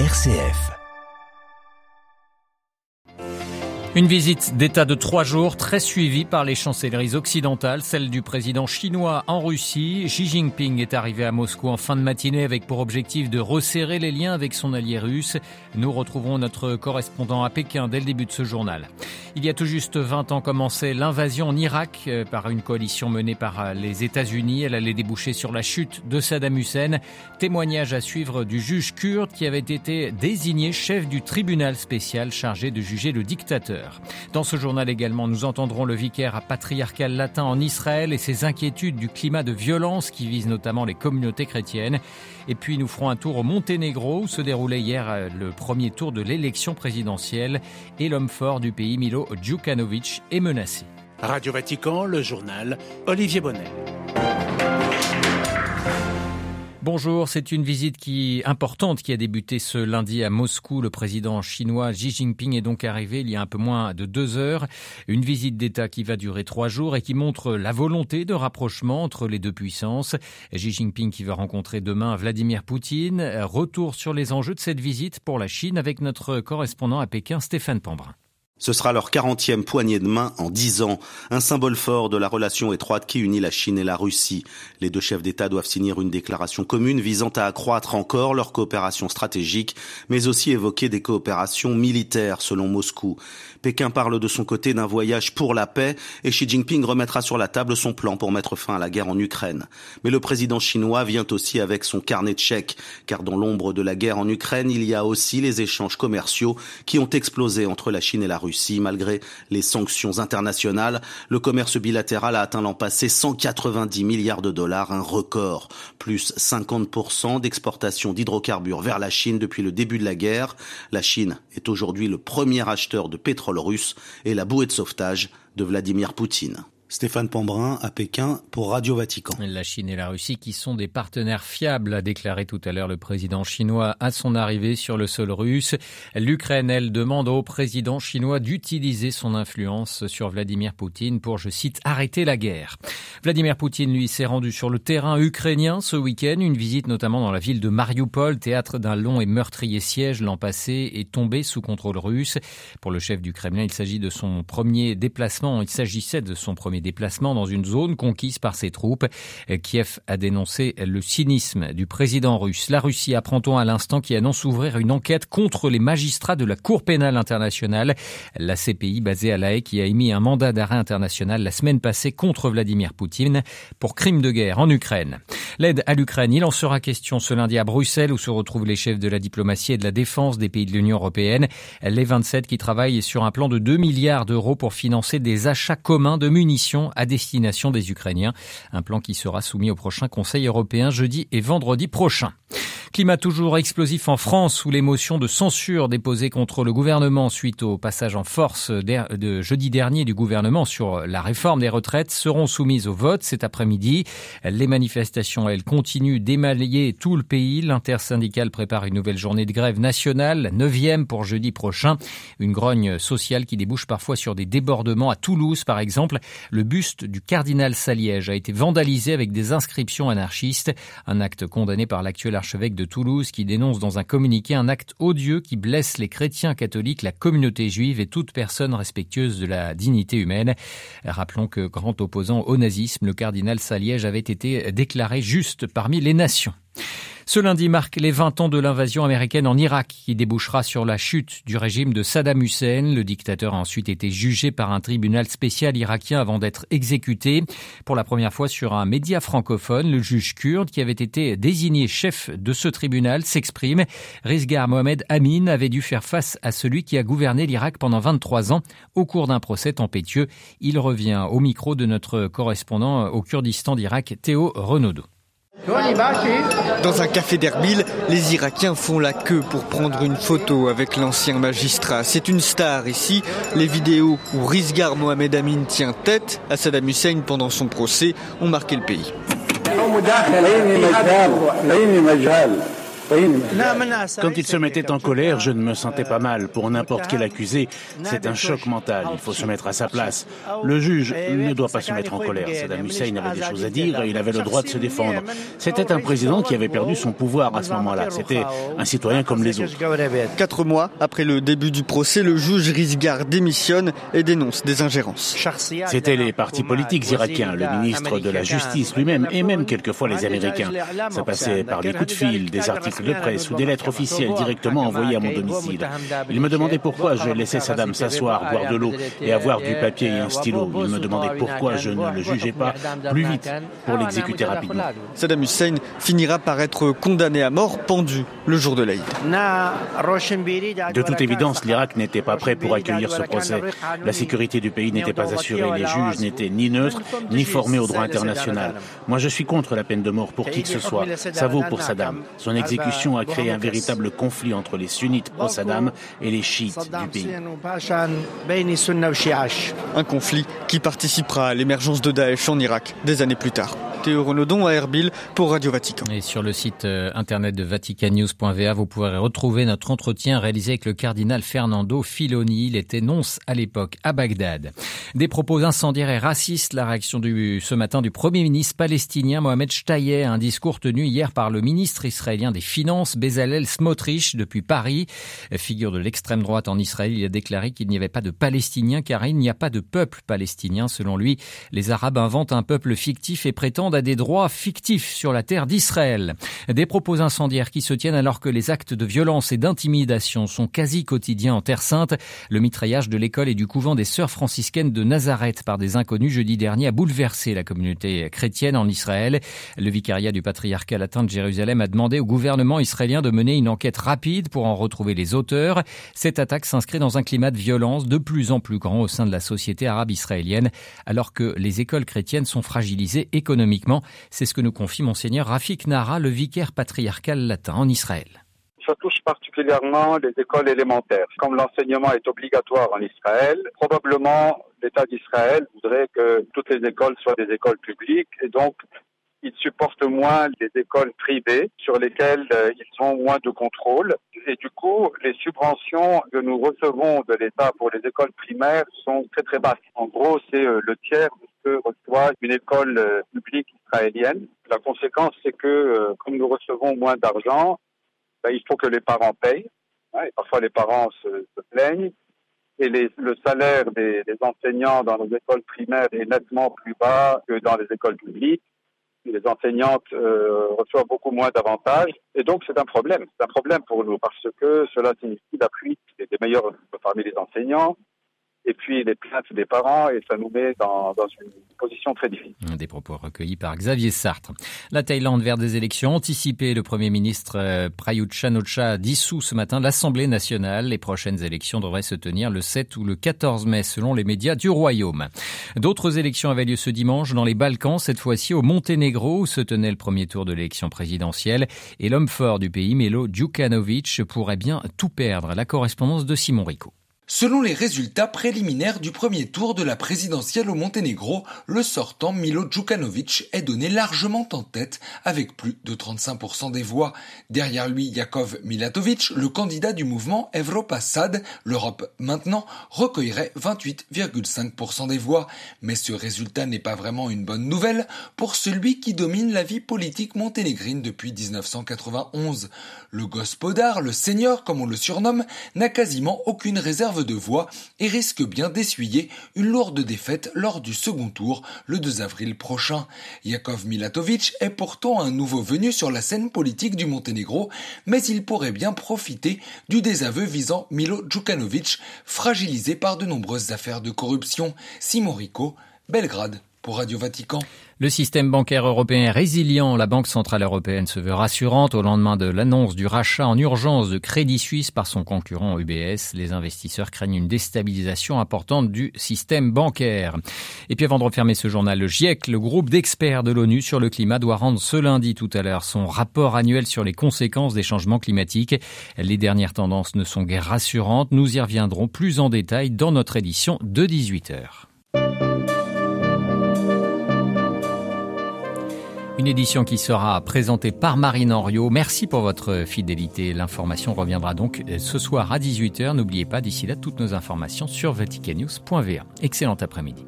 RCF. Une visite d'État de trois jours très suivie par les chancelleries occidentales, celle du président chinois en Russie. Xi Jinping est arrivé à Moscou en fin de matinée avec pour objectif de resserrer les liens avec son allié russe. Nous retrouverons notre correspondant à Pékin dès le début de ce journal. Il y a tout juste 20 ans commençait l'invasion en Irak euh, par une coalition menée par euh, les États-Unis. Elle allait déboucher sur la chute de Saddam Hussein. Témoignage à suivre du juge kurde qui avait été désigné chef du tribunal spécial chargé de juger le dictateur. Dans ce journal également, nous entendrons le vicaire patriarcal latin en Israël et ses inquiétudes du climat de violence qui vise notamment les communautés chrétiennes. Et puis nous ferons un tour au Monténégro où se déroulait hier euh, le premier tour de l'élection présidentielle et l'homme fort du pays, Milo Djukanovic, est menacé. Radio Vatican, le journal Olivier Bonnet. Bonjour, c'est une visite qui importante qui a débuté ce lundi à Moscou. Le président chinois Xi Jinping est donc arrivé il y a un peu moins de deux heures. Une visite d'État qui va durer trois jours et qui montre la volonté de rapprochement entre les deux puissances. Xi Jinping qui va rencontrer demain Vladimir Poutine. Retour sur les enjeux de cette visite pour la Chine avec notre correspondant à Pékin, Stéphane Pambrin. Ce sera leur 40e poignée de main en 10 ans, un symbole fort de la relation étroite qui unit la Chine et la Russie. Les deux chefs d'État doivent signer une déclaration commune visant à accroître encore leur coopération stratégique, mais aussi évoquer des coopérations militaires selon Moscou. Pékin parle de son côté d'un voyage pour la paix et Xi Jinping remettra sur la table son plan pour mettre fin à la guerre en Ukraine. Mais le président chinois vient aussi avec son carnet de chèques, car dans l'ombre de la guerre en Ukraine, il y a aussi les échanges commerciaux qui ont explosé entre la Chine et la Russie. Malgré les sanctions internationales, le commerce bilatéral a atteint l'an passé 190 milliards de dollars, un record, plus 50% d'exportation d'hydrocarbures vers la Chine depuis le début de la guerre. La Chine est aujourd'hui le premier acheteur de pétrole russe et la bouée de sauvetage de Vladimir Poutine. Stéphane Pambrin à Pékin pour Radio Vatican. La Chine et la Russie qui sont des partenaires fiables, a déclaré tout à l'heure le président chinois à son arrivée sur le sol russe. L'Ukraine, elle, demande au président chinois d'utiliser son influence sur Vladimir Poutine pour, je cite, arrêter la guerre. Vladimir Poutine, lui, s'est rendu sur le terrain ukrainien ce week-end, une visite notamment dans la ville de Mariupol, théâtre d'un long et meurtrier siège l'an passé, est tombé sous contrôle russe. Pour le chef du Kremlin, il s'agit de son premier déplacement, il s'agissait de son premier déplacement dans une zone conquise par ses troupes. Kiev a dénoncé le cynisme du président russe. La Russie apprend-on à l'instant qui annonce ouvrir une enquête contre les magistrats de la Cour pénale internationale? La CPI basée à La Haye qui a émis un mandat d'arrêt international la semaine passée contre Vladimir Poutine pour crime de guerre en Ukraine. L'aide à l'Ukraine, il en sera question ce lundi à Bruxelles où se retrouvent les chefs de la diplomatie et de la défense des pays de l'Union européenne. Les 27 qui travaillent sur un plan de 2 milliards d'euros pour financer des achats communs de munitions à destination des Ukrainiens. Un plan qui sera soumis au prochain Conseil européen jeudi et vendredi prochain. Climat toujours explosif en France où les motions de censure déposées contre le gouvernement suite au passage en force de jeudi dernier du gouvernement sur la réforme des retraites seront soumises au vote cet après-midi. Les manifestations, elles, continuent d'émailler tout le pays. L'intersyndicale prépare une nouvelle journée de grève nationale, neuvième pour jeudi prochain. Une grogne sociale qui débouche parfois sur des débordements. À Toulouse, par exemple, le buste du cardinal Saliège a été vandalisé avec des inscriptions anarchistes. Un acte condamné par l'actuel archevêque de Toulouse qui dénonce dans un communiqué un acte odieux qui blesse les chrétiens catholiques, la communauté juive et toute personne respectueuse de la dignité humaine. Rappelons que grand opposant au nazisme, le cardinal Saliège avait été déclaré juste parmi les nations. Ce lundi marque les 20 ans de l'invasion américaine en Irak qui débouchera sur la chute du régime de Saddam Hussein. Le dictateur a ensuite été jugé par un tribunal spécial irakien avant d'être exécuté. Pour la première fois sur un média francophone, le juge kurde qui avait été désigné chef de ce tribunal s'exprime. Rizgar Mohamed Amin avait dû faire face à celui qui a gouverné l'Irak pendant 23 ans au cours d'un procès tempétueux. Il revient au micro de notre correspondant au Kurdistan d'Irak, Théo Renaudot. Dans un café d'Erbil, les Irakiens font la queue pour prendre une photo avec l'ancien magistrat. C'est une star ici. Les vidéos où Rizgar Mohamed Amin tient tête à Saddam Hussein pendant son procès ont marqué le pays. Quand il se mettait en colère, je ne me sentais pas mal. Pour n'importe quel accusé, c'est un choc mental. Il faut se mettre à sa place. Le juge ne doit pas se mettre en colère. Saddam Hussein avait des choses à dire et il avait le droit de se défendre. C'était un président qui avait perdu son pouvoir à ce moment-là. C'était un citoyen comme les autres. Quatre mois après le début du procès, le juge Rizgar démissionne et dénonce des ingérences. C'était les partis politiques irakiens, le ministre de la Justice lui-même et même quelquefois les Américains. Ça passait par des coups de fil, des articles de presse ou des lettres officielles directement envoyées à mon domicile. Il me demandait pourquoi je laissais Saddam s'asseoir, boire de l'eau et avoir du papier et un stylo. Il me demandait pourquoi je ne le jugeais pas plus vite pour l'exécuter rapidement. Saddam Hussein finira par être condamné à mort, pendu le jour de l'Aïd. De toute évidence, l'Irak n'était pas prêt pour accueillir ce procès. La sécurité du pays n'était pas assurée. Les juges n'étaient ni neutres, ni formés au droit international. Moi, je suis contre la peine de mort pour qui que ce soit. Ça vaut pour Saddam. Son exécution a créé un véritable conflit entre les sunnites pro-Saddam et les chiites du pays. Un conflit qui participera à l'émergence de Daesh en Irak des années plus tard. Renaudon à Erbil pour Radio Vatican. Et sur le site euh, internet de vaticannews.va, vous pourrez retrouver notre entretien réalisé avec le cardinal Fernando Filoni. Il était nonce à l'époque à Bagdad. Des propos incendiaires et racistes, la réaction du, ce matin du premier ministre palestinien Mohamed Shtayer, un discours tenu hier par le ministre israélien des Finances Bezalel Smotrich depuis Paris. Figure de l'extrême droite en Israël, il a déclaré qu'il n'y avait pas de Palestiniens car il n'y a pas de peuple palestinien. Selon lui, les Arabes inventent un peuple fictif et prétendent à des droits fictifs sur la terre d'Israël. Des propos incendiaires qui se tiennent alors que les actes de violence et d'intimidation sont quasi quotidiens en Terre Sainte. Le mitraillage de l'école et du couvent des sœurs franciscaines de Nazareth par des inconnus jeudi dernier a bouleversé la communauté chrétienne en Israël. Le vicariat du patriarcat latin de Jérusalem a demandé au gouvernement israélien de mener une enquête rapide pour en retrouver les auteurs. Cette attaque s'inscrit dans un climat de violence de plus en plus grand au sein de la société arabe israélienne alors que les écoles chrétiennes sont fragilisées économiquement c'est ce que nous confie monseigneur Rafik Nara, le vicaire patriarcal latin en Israël. Ça touche particulièrement les écoles élémentaires. Comme l'enseignement est obligatoire en Israël, probablement l'État d'Israël voudrait que toutes les écoles soient des écoles publiques et donc ils supportent moins les écoles privées sur lesquelles euh, ils ont moins de contrôle. Et du coup, les subventions que nous recevons de l'État pour les écoles primaires sont très très basses. En gros, c'est euh, le tiers que reçoit une école euh, publique israélienne. La conséquence, c'est que comme nous recevons moins d'argent, ben, il faut que les parents payent. parfois, les parents se, plaignent. Et le salaire des, des enseignants dans nos écoles primaires est nettement plus bas que dans les écoles publiques les enseignantes euh, reçoivent beaucoup moins d'avantages. Et donc, c'est un problème. C'est un problème pour nous parce que cela signifie la fuite des meilleurs parmi les enseignants, et puis les plaintes des parents et ça nous met dans, une position très difficile. Des propos recueillis par Xavier Sartre. La Thaïlande vers des élections anticipées. Le Premier ministre euh, Prayut Chan-o-cha dissout ce matin l'Assemblée nationale. Les prochaines élections devraient se tenir le 7 ou le 14 mai selon les médias du Royaume. D'autres élections avaient lieu ce dimanche dans les Balkans, cette fois-ci au Monténégro où se tenait le premier tour de l'élection présidentielle. Et l'homme fort du pays, Melo Djukanovic, pourrait bien tout perdre. La correspondance de Simon Rico. Selon les résultats préliminaires du premier tour de la présidentielle au Monténégro, le sortant Milo Djukanovic est donné largement en tête avec plus de 35% des voix. Derrière lui, Yakov Milatovic, le candidat du mouvement Evropa SAD, l'Europe maintenant, recueillerait 28,5% des voix. Mais ce résultat n'est pas vraiment une bonne nouvelle pour celui qui domine la vie politique monténégrine depuis 1991. Le gospodar, le seigneur comme on le surnomme, n'a quasiment aucune réserve de voix et risque bien d'essuyer une lourde défaite lors du second tour le 2 avril prochain. Yakov Milatovic est pourtant un nouveau venu sur la scène politique du Monténégro, mais il pourrait bien profiter du désaveu visant Milo Djukanovic, fragilisé par de nombreuses affaires de corruption. Simon Rico, Belgrade Le système bancaire européen est résilient. La Banque Centrale Européenne se veut rassurante au lendemain de l'annonce du rachat en urgence de Crédit Suisse par son concurrent UBS. Les investisseurs craignent une déstabilisation importante du système bancaire. Et puis avant de refermer ce journal, le GIEC, le groupe d'experts de l'ONU sur le climat, doit rendre ce lundi tout à l'heure son rapport annuel sur les conséquences des changements climatiques. Les dernières tendances ne sont guère rassurantes. Nous y reviendrons plus en détail dans notre édition de 18 heures. Une édition qui sera présentée par Marine Henriot. Merci pour votre fidélité. L'information reviendra donc ce soir à 18h. N'oubliez pas d'ici là toutes nos informations sur vaticannews.va. Excellent après-midi.